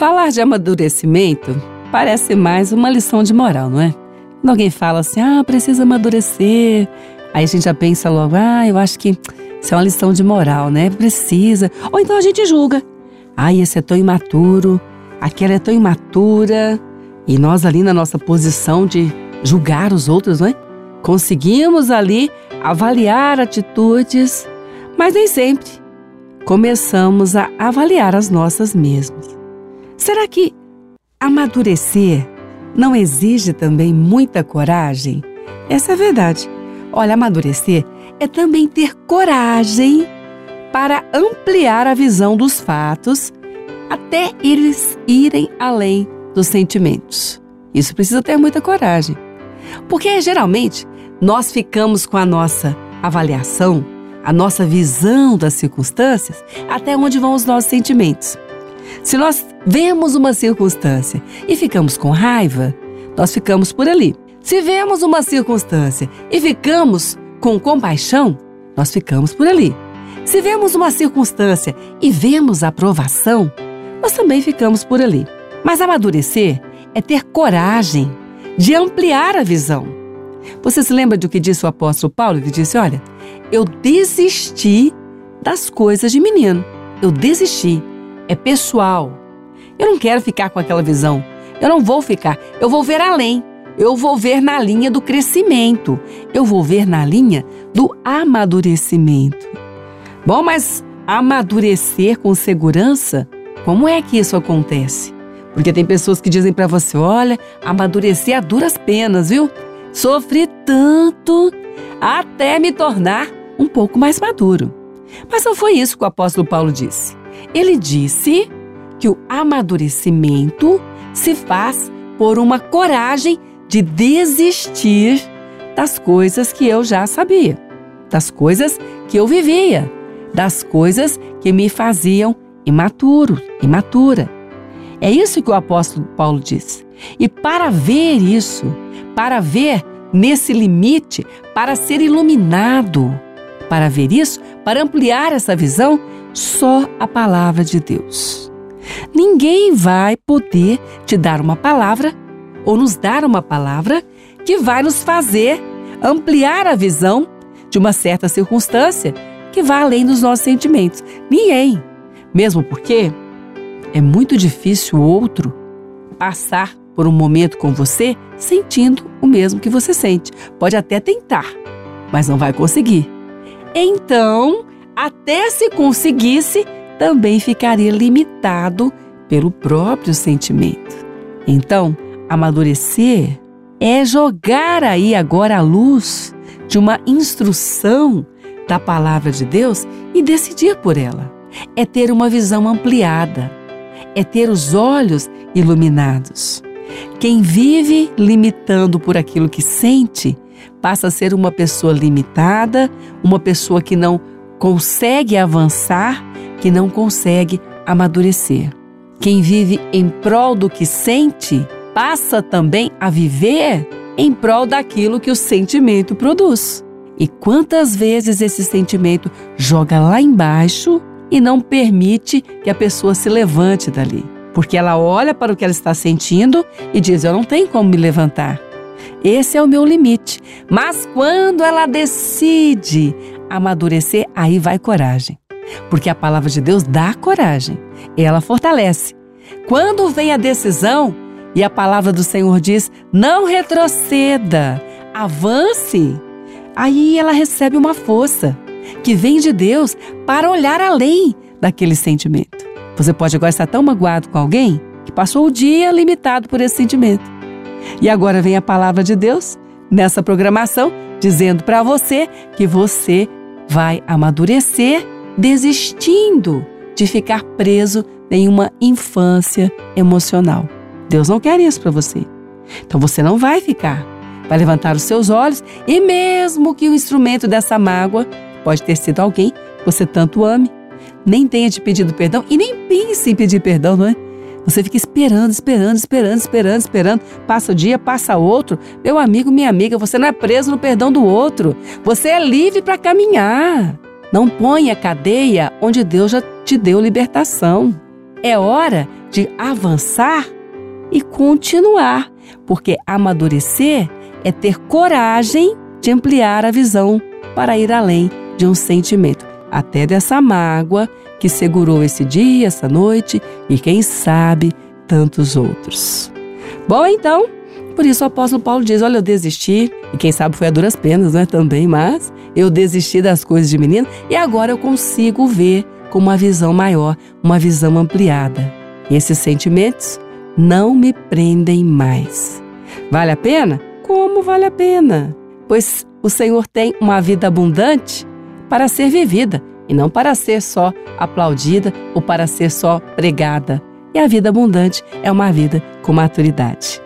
Falar de amadurecimento parece mais uma lição de moral, não é? Quando alguém fala assim, ah, precisa amadurecer, aí a gente já pensa logo, ah, eu acho que isso é uma lição de moral, né? Precisa. Ou então a gente julga. Ah, esse é tão imaturo, aquela é tão imatura. E nós ali na nossa posição de julgar os outros, não é? Conseguimos ali avaliar atitudes, mas nem sempre começamos a avaliar as nossas mesmas. Será que amadurecer não exige também muita coragem? Essa é a verdade. Olha, amadurecer é também ter coragem para ampliar a visão dos fatos até eles irem além dos sentimentos. Isso precisa ter muita coragem. Porque geralmente nós ficamos com a nossa avaliação, a nossa visão das circunstâncias, até onde vão os nossos sentimentos. Se nós vemos uma circunstância e ficamos com raiva, nós ficamos por ali. Se vemos uma circunstância e ficamos com compaixão, nós ficamos por ali. Se vemos uma circunstância e vemos aprovação, nós também ficamos por ali. Mas amadurecer é ter coragem de ampliar a visão. Você se lembra do que disse o apóstolo Paulo? Ele disse: Olha, eu desisti das coisas de menino. Eu desisti. É pessoal. Eu não quero ficar com aquela visão. Eu não vou ficar. Eu vou ver além. Eu vou ver na linha do crescimento. Eu vou ver na linha do amadurecimento. Bom, mas amadurecer com segurança, como é que isso acontece? Porque tem pessoas que dizem para você: olha, amadurecer a duras penas, viu? Sofri tanto até me tornar um pouco mais maduro. Mas não foi isso que o apóstolo Paulo disse. Ele disse que o amadurecimento se faz por uma coragem de desistir das coisas que eu já sabia, das coisas que eu vivia, das coisas que me faziam imaturo, imatura. É isso que o apóstolo Paulo diz. E para ver isso, para ver nesse limite, para ser iluminado, para ver isso, para ampliar essa visão, só a palavra de Deus. Ninguém vai poder te dar uma palavra ou nos dar uma palavra que vai nos fazer ampliar a visão de uma certa circunstância que vá além dos nossos sentimentos. Ninguém. Mesmo porque é muito difícil o outro passar por um momento com você sentindo o mesmo que você sente. Pode até tentar, mas não vai conseguir. Então, até se conseguisse, também ficaria limitado pelo próprio sentimento. Então, amadurecer é jogar aí agora a luz de uma instrução da palavra de Deus e decidir por ela. É ter uma visão ampliada é ter os olhos iluminados. Quem vive limitando por aquilo que sente passa a ser uma pessoa limitada, uma pessoa que não consegue avançar, que não consegue amadurecer. Quem vive em prol do que sente passa também a viver em prol daquilo que o sentimento produz. E quantas vezes esse sentimento joga lá embaixo e não permite que a pessoa se levante dali. Porque ela olha para o que ela está sentindo e diz: Eu não tenho como me levantar. Esse é o meu limite. Mas quando ela decide amadurecer, aí vai coragem. Porque a palavra de Deus dá coragem, ela fortalece. Quando vem a decisão e a palavra do Senhor diz: não retroceda, avance, aí ela recebe uma força que vem de Deus para olhar além daquele sentimento. Você pode agora estar tão magoado com alguém que passou o dia limitado por esse sentimento. E agora vem a palavra de Deus nessa programação dizendo para você que você vai amadurecer desistindo de ficar preso em uma infância emocional. Deus não quer isso para você. Então você não vai ficar. Vai levantar os seus olhos e mesmo que o instrumento dessa mágoa Pode ter sido alguém que você tanto ame, nem tenha te pedido perdão e nem pense em pedir perdão, não é? Você fica esperando, esperando, esperando, esperando, esperando. Passa o dia, passa outro. Meu amigo, minha amiga, você não é preso no perdão do outro. Você é livre para caminhar. Não ponha cadeia onde Deus já te deu libertação. é hora de avançar e continuar, porque amadurecer é ter coragem de ampliar a visão para ir além de um sentimento, até dessa mágoa que segurou esse dia, essa noite e quem sabe tantos outros. Bom, então, por isso o apóstolo Paulo diz: Olha, eu desisti, e quem sabe foi a duras penas, né? Também, mas eu desisti das coisas de menino e agora eu consigo ver com uma visão maior, uma visão ampliada. E esses sentimentos não me prendem mais. Vale a pena? Como vale a pena? Pois o Senhor tem uma vida abundante para ser vivida e não para ser só aplaudida ou para ser só pregada. E a vida abundante é uma vida com maturidade.